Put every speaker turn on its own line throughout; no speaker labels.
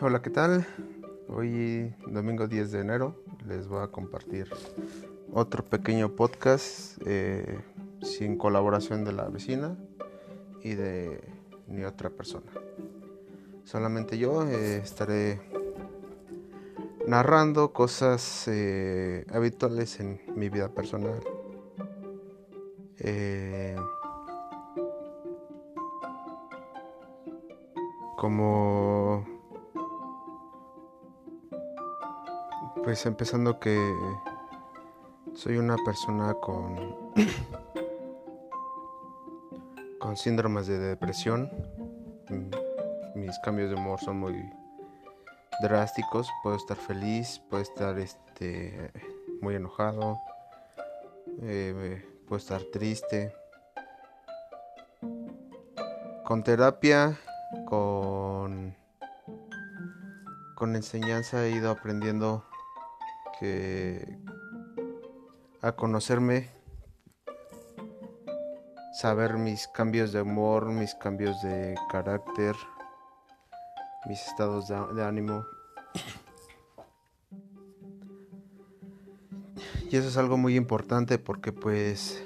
Hola, ¿qué tal? Hoy, domingo 10 de enero, les voy a compartir otro pequeño podcast eh, sin colaboración de la vecina y de ni otra persona. Solamente yo eh, estaré narrando cosas eh, habituales en mi vida personal. como pues empezando que soy una persona con con síndromes de depresión. Mis cambios de humor son muy drásticos. Puedo estar feliz puedo estar este muy enojado eh, puedo estar triste. Con terapia con, con enseñanza he ido aprendiendo que a conocerme, saber mis cambios de humor, mis cambios de carácter, mis estados de, ánimo. Y eso es algo muy importante porque pues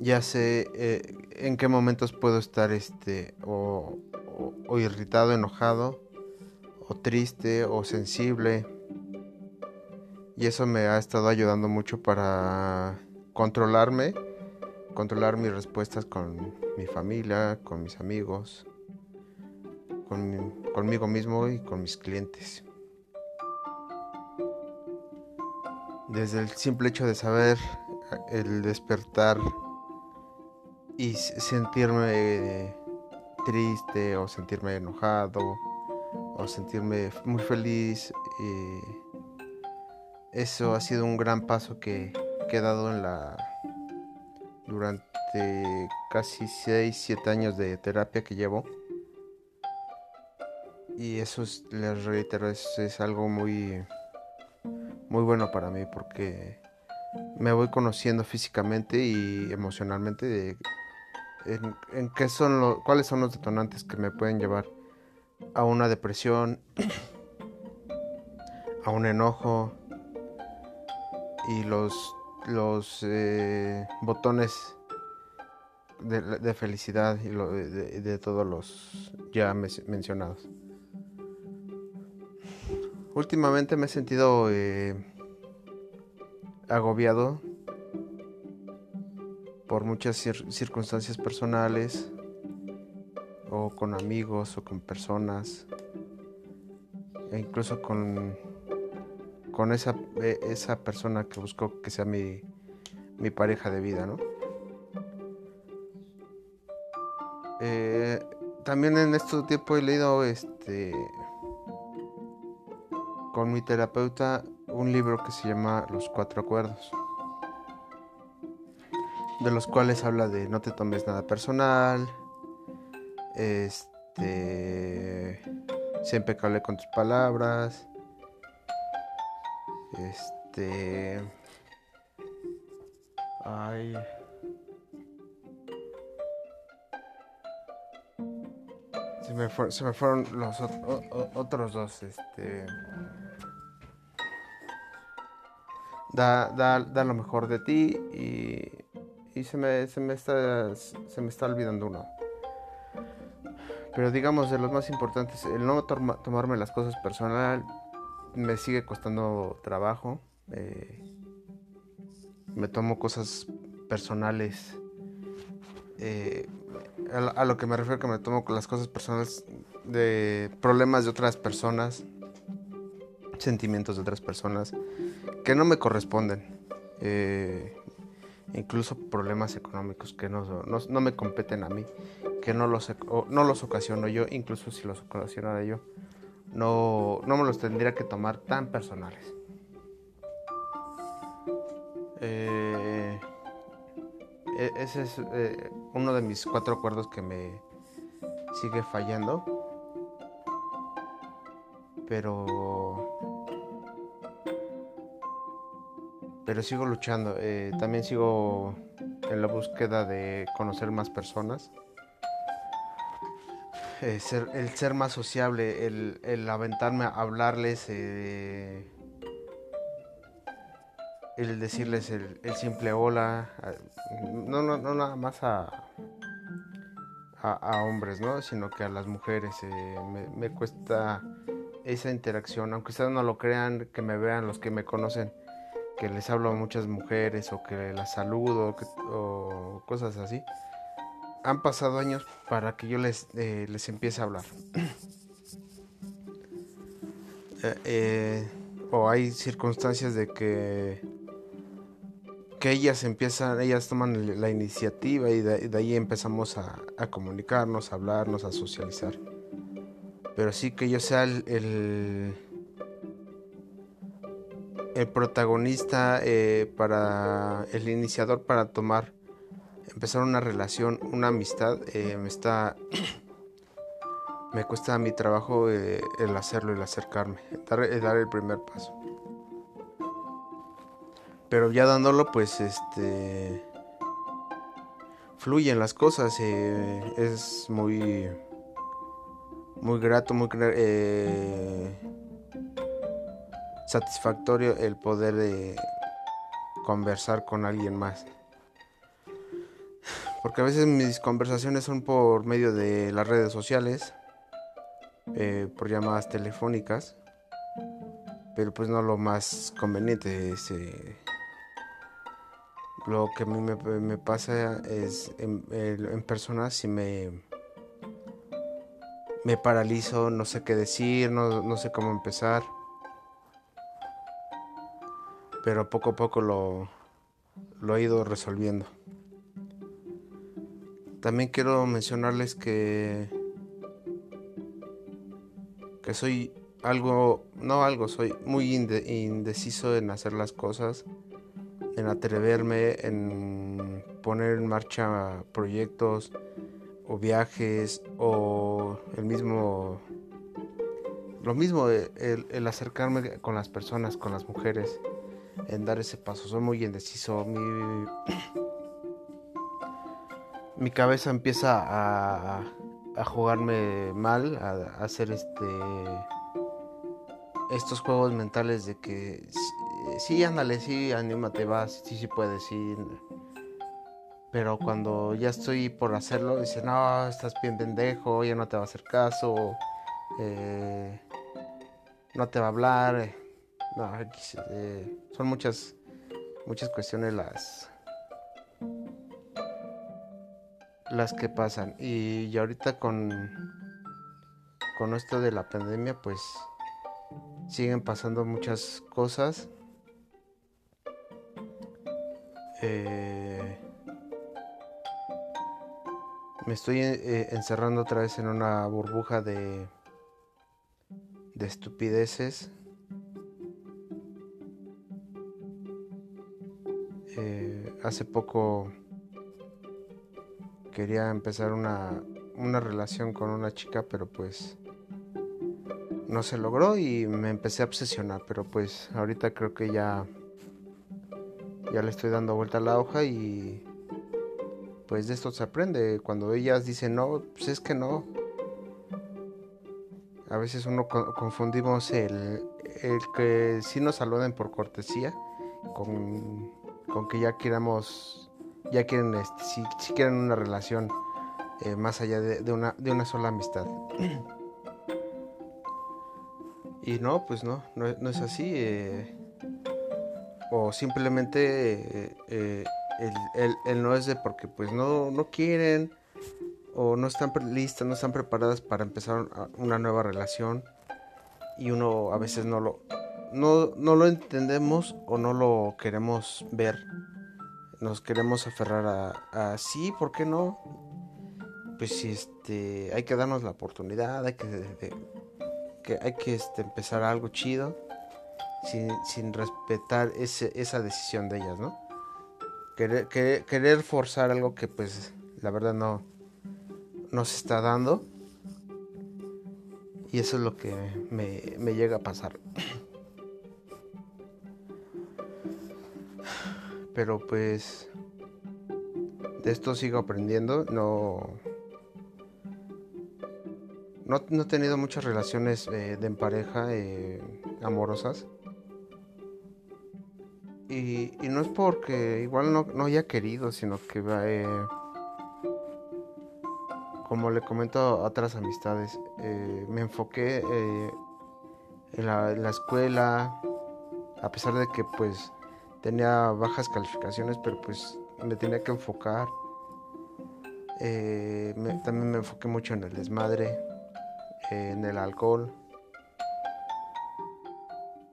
ya sé eh, en qué momentos puedo estar este o, irritado, enojado, o triste, o sensible. Y eso me ha estado ayudando mucho para controlarme, controlar mis respuestas con mi familia, con mis amigos, conmigo mismo y con mis clientes. Desde el simple hecho de saber el despertar y sentirme triste o sentirme enojado o sentirme muy feliz. Eso ha sido un gran paso que, he dado en la durante casi 6, 7 años de terapia que llevo. Y eso les reitero, es, es algo muy, muy bueno para mí porque me voy conociendo físicamente y emocionalmente de en, qué son cuáles son los detonantes que me pueden llevar a una depresión, a un enojo y los, los eh, botones de, felicidad y de, todos los ya mencionados. Últimamente me he sentido eh, agobiado por muchas circunstancias personales o con amigos o con personas e incluso con, con esa, e, esa persona que busco que sea mi, mi pareja de vida, ¿no? Eh, también en este tiempo he leído este con mi terapeuta un libro que se llama Los Cuatro Acuerdos de los cuales habla de no te tomes nada personal, este, sé impecable con tus palabras, este, ay, se me, se me fueron los otros dos, este. Da, da, da, lo mejor de ti y y se me, se me, está, se me está olvidando uno. Pero digamos, de los más importantes, el no tomarme las cosas personal me sigue costando trabajo. Eh, me tomo cosas personales. Eh, a, lo que me refiero que me tomo las cosas personales de problemas de otras personas, sentimientos de otras personas que no me corresponden. Eh, incluso problemas económicos que no, no, me competen a mí, que no los, no los ocasiono yo, incluso si los ocasionara yo, no, no me los tendría que tomar tan personales. Eh, e, ese es eh, uno de mis cuatro acuerdos que me sigue fallando. Pero pero sigo luchando. Eh, también sigo en la búsqueda de conocer más personas. Eh, ser, el ser más sociable, el, aventarme a hablarles, eh, el decirles el, simple hola, no, no, no nada más a, a, hombres, ¿no? sino que a las mujeres. Eh, me, cuesta esa interacción, aunque ustedes no lo crean, que me vean los que me conocen, que les hablo a muchas mujeres o que las saludo o cosas así han pasado años para que yo les, eh, les empiece a hablar. eh, eh, o hay circunstancias de que que ellas empiezan, ellas toman la iniciativa y de, ahí empezamos a, comunicarnos, a hablarnos, a socializar. Pero sí que yo sea el, el, protagonista para el iniciador para tomar empezar una relación, una amistad, eh, me está me cuesta mi trabajo eh, el hacerlo, el acercarme, el dar el primer paso. Pero ya dándolo, pues este fluyen las cosas, eh, es muy muy grato, muy satisfactorio el poder de conversar con alguien más porque a veces mis conversaciones son por medio de las redes sociales, eh, por llamadas telefónicas, pero pues no lo más conveniente. Es, eh, lo que a mí me, pasa es en, en, persona si me, me paralizo, no sé qué decir, no, no sé cómo empezar, pero poco a poco lo, lo he ido resolviendo. También quiero mencionarles que que soy algo, no algo, soy muy inde, indeciso en hacer las cosas, en atreverme, en poner en marcha proyectos o viajes o el mismo, lo mismo, el, el acercarme con las personas, con las mujeres, en dar ese paso. Soy muy indeciso. Mi, mi cabeza empieza a, a jugarme mal, a, hacer este estos juegos mentales de que sí, ándale, sí, anímate, vas, sí, sí puedes, sí. Pero cuando ya estoy por hacerlo, dice, no, estás bien pendejo, ya no te va a hacer caso, eh, no te va a hablar. No, eh, son muchas, muchas cuestiones las, las que pasan. Y, y ahorita con, con esto de la pandemia, pues siguen pasando muchas cosas. Eh, me estoy eh, encerrando otra vez en una burbuja de, de estupideces. Eh, hace poco quería empezar una, una relación con una chica, pero pues no se logró y me empecé a obsesionar, pero pues ahorita creo que ya ya le estoy dando vuelta a la hoja y pues de esto se aprende. Cuando ellas dicen no, pues es que no. A veces uno confundimos el, el que sí nos saluden por cortesía con, con que ya queramos ya quieren, este, si, si, quieren una relación eh, más allá de, una, de una sola amistad. y no, pues no, no, no es así. Eh, o simplemente eh, el, el, no es de porque pues no, no quieren o no están listas, no están preparadas para empezar una nueva relación y uno a veces no lo, no, no lo entendemos o no lo queremos ver nos queremos aferrar a, sí, ¿por qué no? Pues este, hay que darnos la oportunidad, hay que hay que este, empezar algo chido sin, sin respetar ese, esa decisión de ellas, ¿no? Querer, querer, querer, forzar algo que pues la verdad no, no se está dando. Y eso es lo que me, me llega a pasar. Pero pues de esto sigo aprendiendo no no, he tenido muchas relaciones eh, de pareja amorosas. Y, no es porque igual no, haya querido, sino que como le comento a otras amistades, me enfoqué en en la escuela, a pesar de que pues tenía bajas calificaciones, pero pues me tenía que enfocar. Eh, también me enfoqué mucho en el desmadre, en el alcohol.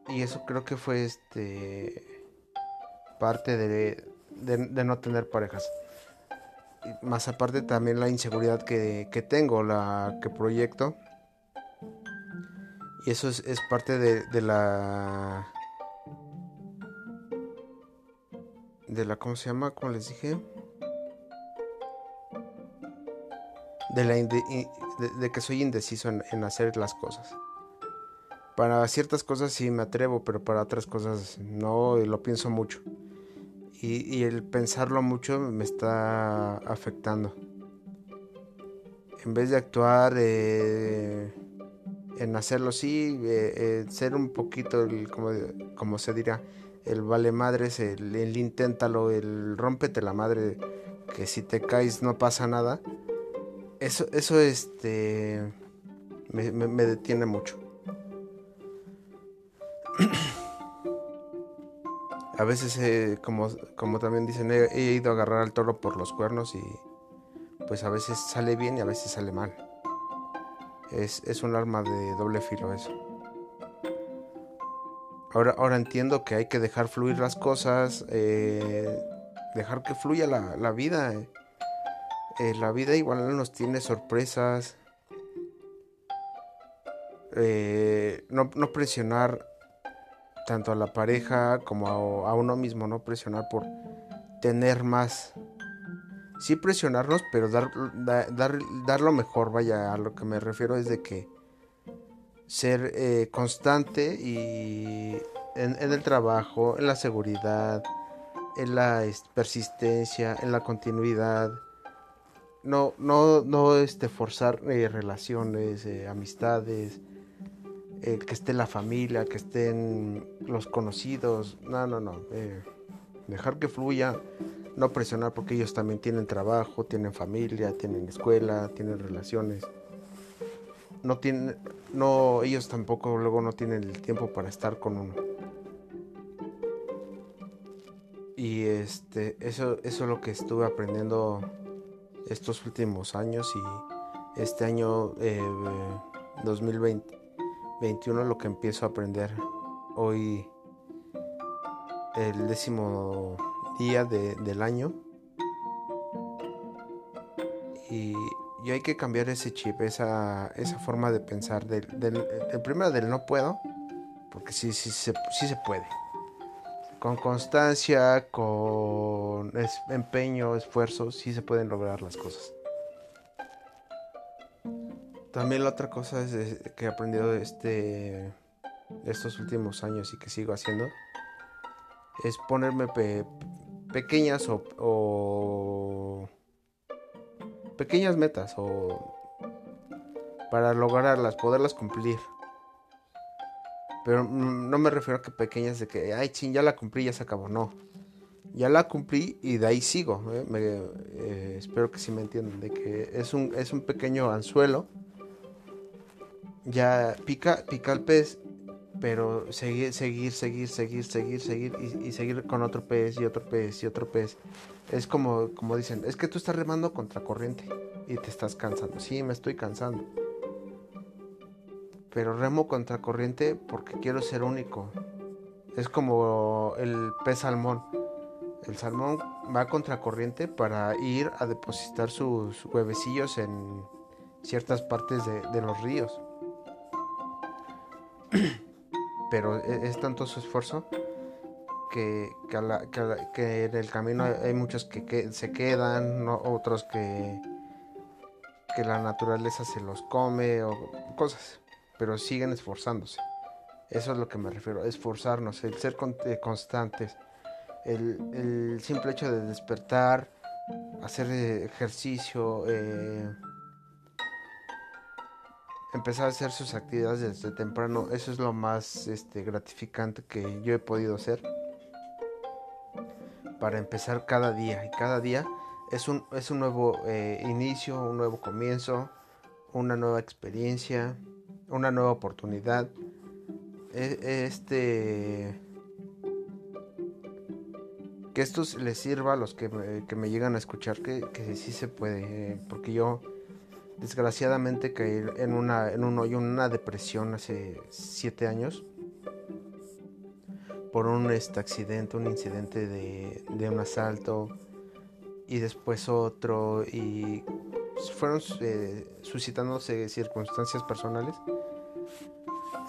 Y eso creo que fue este parte de, no tener parejas. Más aparte también la inseguridad que, tengo, la que proyecto. Y eso es, parte de la de la, ¿cómo se llama? Como les dije. De, la de, que soy indeciso en, hacer las cosas. Para ciertas cosas sí me atrevo, pero para otras cosas no, y lo pienso mucho. Y, el pensarlo mucho me está afectando. En vez de actuar eh, en hacerlo sí, eh, eh, ser un poquito, como, como se dirá, el vale madres, el, el inténtalo, el rómpete la madre, que si te caes no pasa nada. Eso, eso este, me, detiene mucho. a veces, eh, como, como también dicen, he, he, ido a agarrar al toro por los cuernos y pues a veces sale bien y a veces sale mal. Es, es un arma de doble filo eso. Ahora, ahora entiendo que hay que dejar fluir las cosas, eh, dejar que fluya la, vida. Eh, la vida igual nos tiene sorpresas. Eh, no, presionar tanto a la pareja como a, uno mismo, no presionar por tener más. Sí presionarnos, pero dar, dar, dar lo mejor, vaya, a lo que me refiero es de que ser eh, constante y en, el trabajo, en la seguridad, en la persistencia, en la continuidad. No, no, no este, forzar eh, relaciones, eh, amistades, que esté la familia, que estén los conocidos. No, no, no. dejar que fluya, no presionar porque ellos también tienen trabajo, tienen familia, tienen escuela, tienen relaciones no tienen, no, ellos tampoco luego no tienen el tiempo para estar con uno. Y este, eso, eso es lo que estuve aprendiendo estos últimos años y este año 2021 eh, lo que empiezo a aprender hoy el décimo día del año y hay que cambiar ese chip, esa, esa forma de pensar. Del, del, primero del no puedo, porque sí, sí, se, sí se puede. Con constancia, con empeño, esfuerzo, sí se pueden lograr las cosas. También la otra cosa es que he aprendido este, estos últimos años y que sigo haciendo es ponerme pequeñas o pequeñas metas o para lograrlas, poderlas cumplir. Pero no me refiero a que pequeñas de que, ay, ching, ya la cumplí, ya se acabó. No. Ya la cumplí y de ahí sigo. ¿eh? Eh, espero que sí me entiendan. De que es un, es un pequeño anzuelo. Ya pica, pica el pez pero seguir, seguir, seguir, seguir, seguir, seguir y, seguir con otro pez y otro pez y otro pez. Es como, como dicen, es que tú estás remando contra corriente y te estás cansando. Sí, me estoy cansando. Pero remo contra corriente porque quiero ser único. Es como el pez salmón. El salmón va contra corriente para ir a depositar sus huevecillos en ciertas partes de, de los ríos. pero e, es, tanto su esfuerzo que, que, en el camino hay muchos que, se quedan, otros que, que la naturaleza se los come o cosas, pero siguen esforzándose. Eso es lo que me refiero, esforzarnos, el ser eh, constantes, el, el, simple hecho de despertar, hacer ejercicio, eh, empezar a hacer sus actividades desde temprano, eso es lo más este, gratificante que yo he podido hacer. Para empezar cada día y cada día es un, es un nuevo eh, inicio, un nuevo comienzo, una nueva experiencia, una nueva oportunidad. E, este que esto les sirva a los que me, llegan a escuchar que, que sí se puede, eh, porque yo desgraciadamente caí en, una, en un hoyo, en una depresión hace siete años por un este, accidente, un incidente de, de, un asalto y después otro y fueron eh, suscitándose circunstancias personales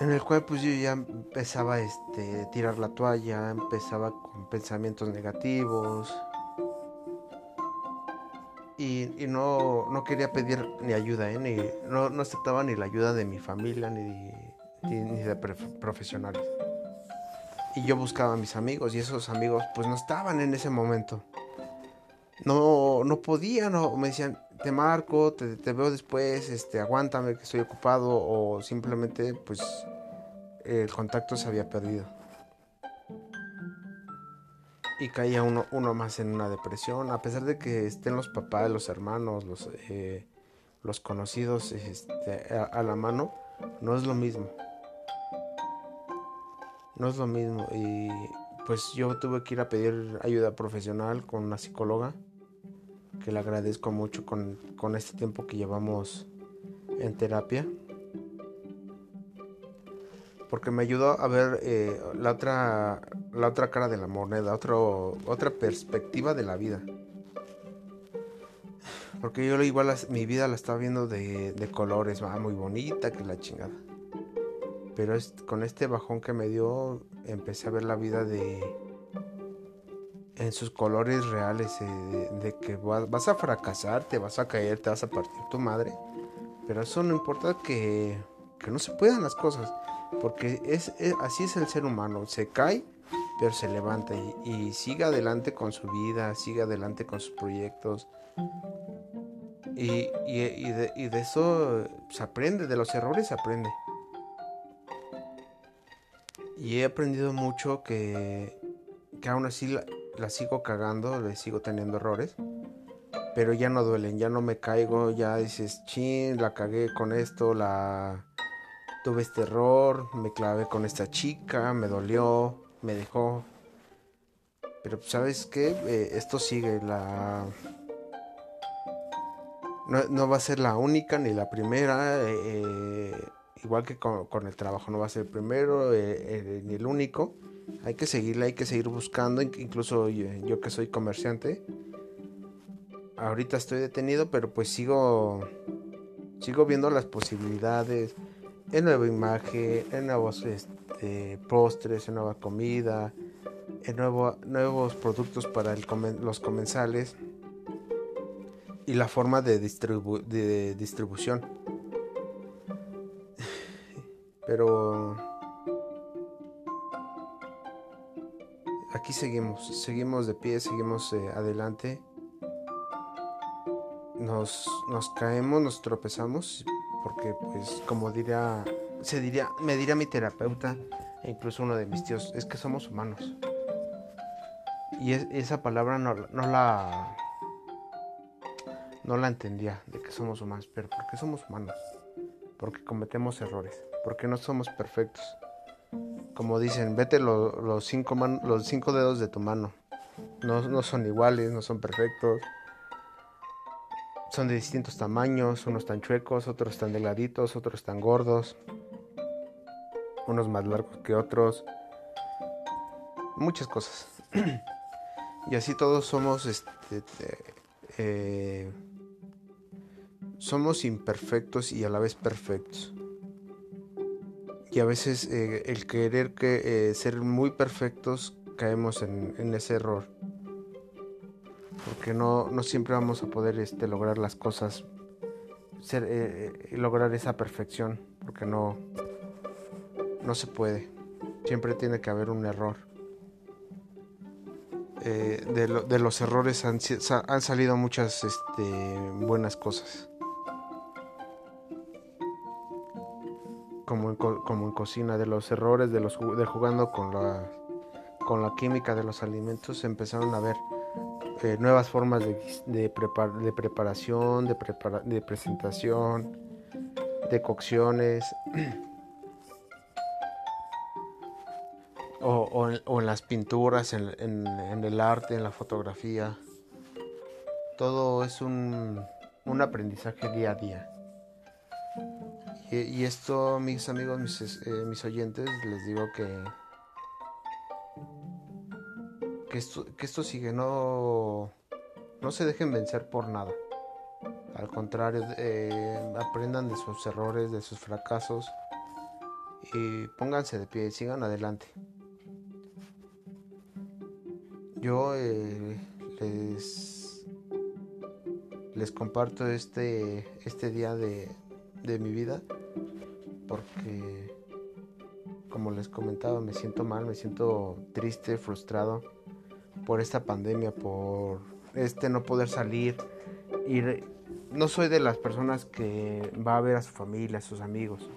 en el cual pues yo ya empezaba este, tirar la toalla, empezaba con pensamientos negativos y, y no, no, quería pedir ni ayuda, ¿eh? ni, no, no, aceptaba ni la ayuda de mi familia ni, ni, de profesionales. Y yo buscaba a mis amigos y esos amigos pues no estaban en ese momento. No, no podían, no, me decían, te marco, te, te, veo después, este, aguántame que estoy ocupado o simplemente pues el contacto se había perdido. Y caía uno, uno más en una depresión, a pesar de que estén los papás, los hermanos, los, eh, los conocidos este, a, la mano, no es lo mismo. No es lo mismo. Y pues yo tuve que ir a pedir ayuda profesional con una psicóloga, que le agradezco mucho con, con este tiempo que llevamos en terapia porque me ayudó a ver eh, la, otra, la otra cara de la moneda, otro, otra perspectiva de la vida. Porque yo igual mi vida la estaba viendo de, colores, va muy bonita, que la chingada. Pero con este bajón que me dio, empecé a ver la vida de en sus colores reales, eh, de, que vas, vas, a fracasar, te vas a caer, te vas a partir tu madre. Pero eso no importa que, que no se puedan las cosas. Porque es, así es el ser humano, se cae, pero se levanta y, sigue adelante con su vida, sigue adelante con sus proyectos. Y, de, eso se aprende, de los errores se aprende. Y he aprendido mucho que, que aún así la, la sigo cagando, le sigo teniendo errores pero ya no duelen, ya no me caigo, ya dices, chin, la cagué con esto, la tuve este error, me clavé con esta chica, me dolió, me dejó. Pero pues, sabes qué, eh, esto sigue, la... No, va a ser la única ni la primera, eh, eh, igual que con, el trabajo, no va a ser el primero ni el único. Hay que seguirla, hay que seguir buscando, incluso yo que soy comerciante. Ahorita estoy detenido, pero pues sigo sigo viendo las posibilidades, en nueva imagen, en nuevos este, postres, en nueva comida, en nuevo, nuevos productos para los comensales y la forma de, distribución. Pero aquí seguimos, seguimos de pie, seguimos eh, adelante. Nos, nos caemos, nos tropezamos porque pues como diría, se diría, me diría mi terapeuta e incluso uno de mis tíos, es que somos humanos. Y esa palabra no, la no la entendía de que somos humanos, pero porque somos humanos, porque cometemos errores, porque no somos perfectos. Como dicen, vete los, cinco los cinco dedos de tu mano. No, no son iguales, no son perfectos son de distintos tamaños, unos tan chuecos, otros tan delgaditos, otros tan gordos, unos más largos que otros, muchas cosas. y así todos somos, este, eh, somos imperfectos y a la vez perfectos. Y a veces eh, el querer que, eh, ser muy perfectos caemos en ese error porque no, no siempre vamos a poder este, lograr las cosas, ser, eh, eh, lograr esa perfección, porque no, no se puede. Siempre tiene que haber un error. Eh, de, los errores han, salido muchas este, buenas cosas. como en, como en cocina, de los errores de los de jugando con la con la química de los alimentos empezaron a ver eh, nuevas formas de, de, de preparación, de, de presentación, de cocciones. o, en, las pinturas, en, el arte, en la fotografía. Todo es un, aprendizaje día a día. Y, esto, mis amigos, mis, eh, mis oyentes, les digo que que esto, que esto sigue, no, no se dejen vencer por nada. Al contrario, eh, aprendan de sus errores, de sus fracasos y pónganse de pie, sigan adelante. Yo eh, les, les comparto este, este día de, de mi vida porque, como les comentaba, me siento mal, me siento triste, frustrado por esta pandemia, por este no poder salir. Y no soy de las personas que va a ver a su familia, a sus amigos.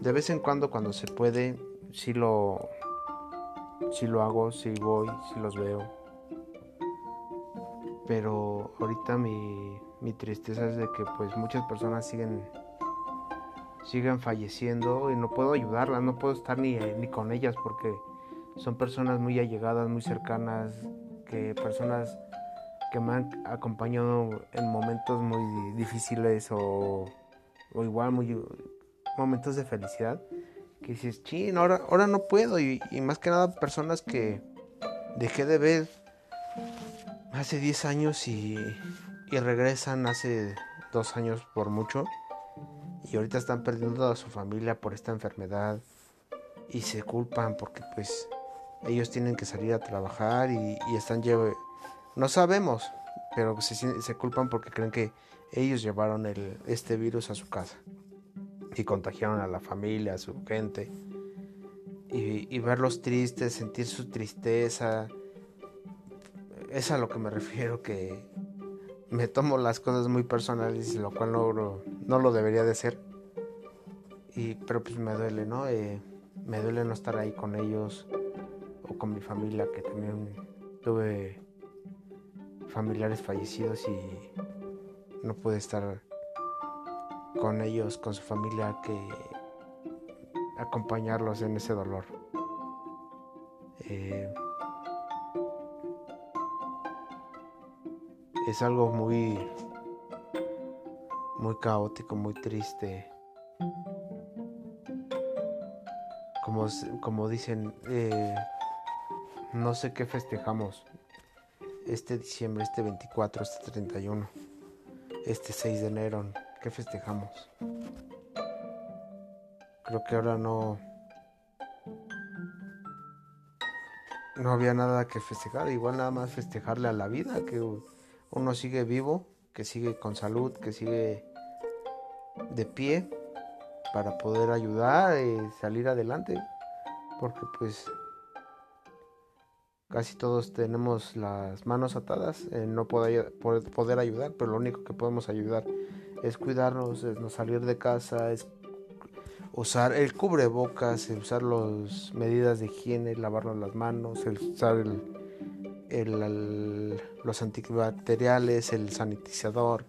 De vez en cuando, cuando se puede, sí lo, sí lo hago, sí voy, sí los veo. Pero ahorita mi, mi tristeza es de que pues muchas personas siguen siguen falleciendo y no puedo ayudarlas, no puedo estar ni, ni con ellas porque son personas muy allegadas, muy cercanas, que personas que me han acompañado en momentos muy difíciles o, igual muy momentos de felicidad que dices, chin, ahora, ahora no puedo y, más que nada personas que dejé de ver hace 10 años y, y regresan hace dos años por mucho. Y ahorita están perdiendo a su familia por esta enfermedad y se culpan porque pues ellos tienen que salir a trabajar y, están lleve no sabemos pero se, se, culpan porque creen que ellos llevaron el, este virus a su casa y contagiaron a la familia a su gente. Y, verlos tristes sentir su tristeza es a lo que me refiero que me tomo las cosas muy personales lo cual no, no lo debería de ser. Y pero pues me duele no eh, me duele no estar ahí con ellos o con mi familia, que también tuve familiares fallecidos y no pude estar con ellos, con su familia, que acompañarlos en ese dolor. Eh, es algo muy muy caótico, muy triste. Como, como dicen, eh, no sé qué festejamos este diciembre, este 24, este 31, este 6 de enero. ¿Qué festejamos? Creo que ahora no... No había nada que festejar, igual nada más festejarle a la vida, que uno sigue vivo, que sigue con salud, que sigue de pie para poder ayudar y salir adelante, porque pues Casi todos tenemos las manos atadas, en no poder, poder ayudar, pero lo único que podemos ayudar es cuidarnos, es no salir de casa, es usar el cubrebocas, usar las medidas de higiene, lavarnos las manos, el usar el, los antibacteriales, el sanitizador,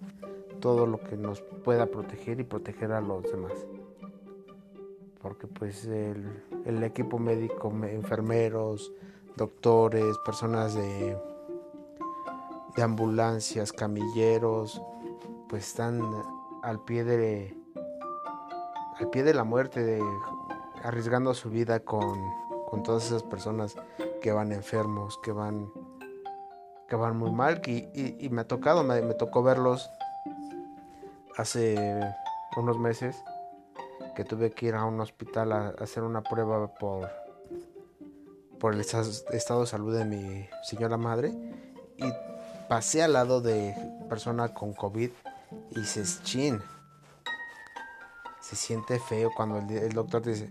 todo lo que nos pueda proteger y proteger a los demás. Porque pues el, el equipo médico, enfermeros, doctores, personas de, de ambulancias, camilleros, pues están al pie de al pie de la muerte, arriesgando su vida con, con, todas esas personas que van enfermos, que van que van muy mal y, y, me ha tocado, me, me, tocó verlos hace unos meses que tuve que ir a un hospital a hacer una prueba por por el estado de salud de mi señora madre y pasé al lado de persona con COVID y se chin. Se siente feo cuando el, doctor dice,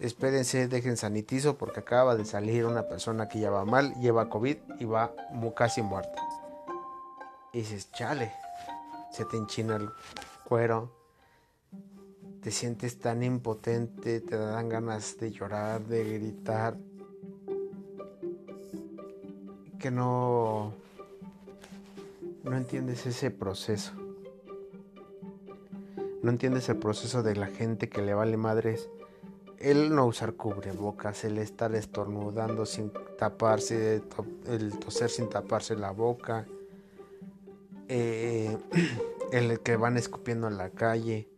espérense, dejen sanitizo porque acaba de salir una persona que ya va mal, lleva COVID y va casi muerta. Y dices, chale, se te enchina el cuero, te sientes tan impotente, te dan ganas de llorar, de gritar, que no, no entiendes ese proceso. No entiendes el proceso de la gente que le vale madres el no usar cubrebocas, el estar estornudando sin taparse, el toser sin taparse la boca, eh, el que van escupiendo en la calle,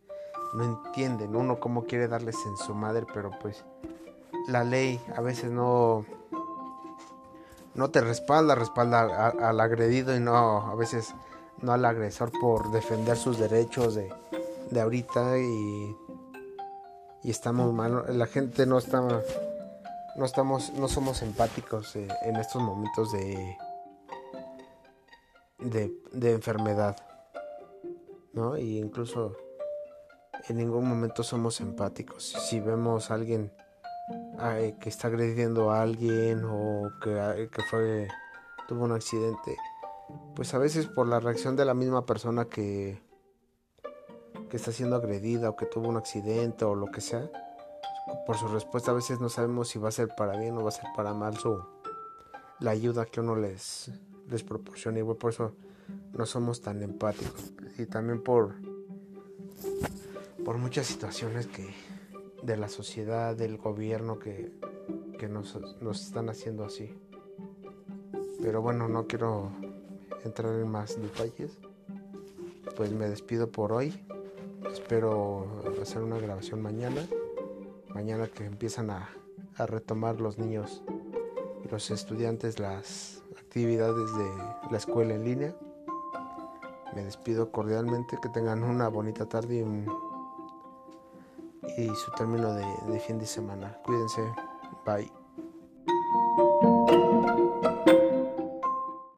no entienden uno cómo quiere darles en su madre, pero pues la ley a veces no no te respalda, respalda al agredido y no a veces no al agresor por defender sus derechos de, de ahorita y, y estamos mal, la gente no está no estamos no somos empáticos eh, en estos momentos de, de de enfermedad. ¿No? Y incluso en ningún momento somos empáticos. Si vemos a alguien que está agrediendo a alguien o que, que fue tuvo un accidente, pues a veces por la reacción de la misma persona que que está siendo agredida o que tuvo un accidente o lo que sea, por su respuesta a veces no sabemos si va a ser para bien o va a ser para mal su la ayuda que uno les les proporciona y por eso no somos tan empáticos y también por por muchas situaciones que de la sociedad, del gobierno que, nos, están haciendo así. Pero bueno, no quiero entrar en más detalles. Pues me despido por hoy. Espero hacer una grabación mañana. Mañana que empiezan a, a retomar los niños y los estudiantes las actividades de la escuela en línea. Me despido cordialmente, que tengan una bonita tarde y un y su término de, fin de semana. Cuídense. Bye.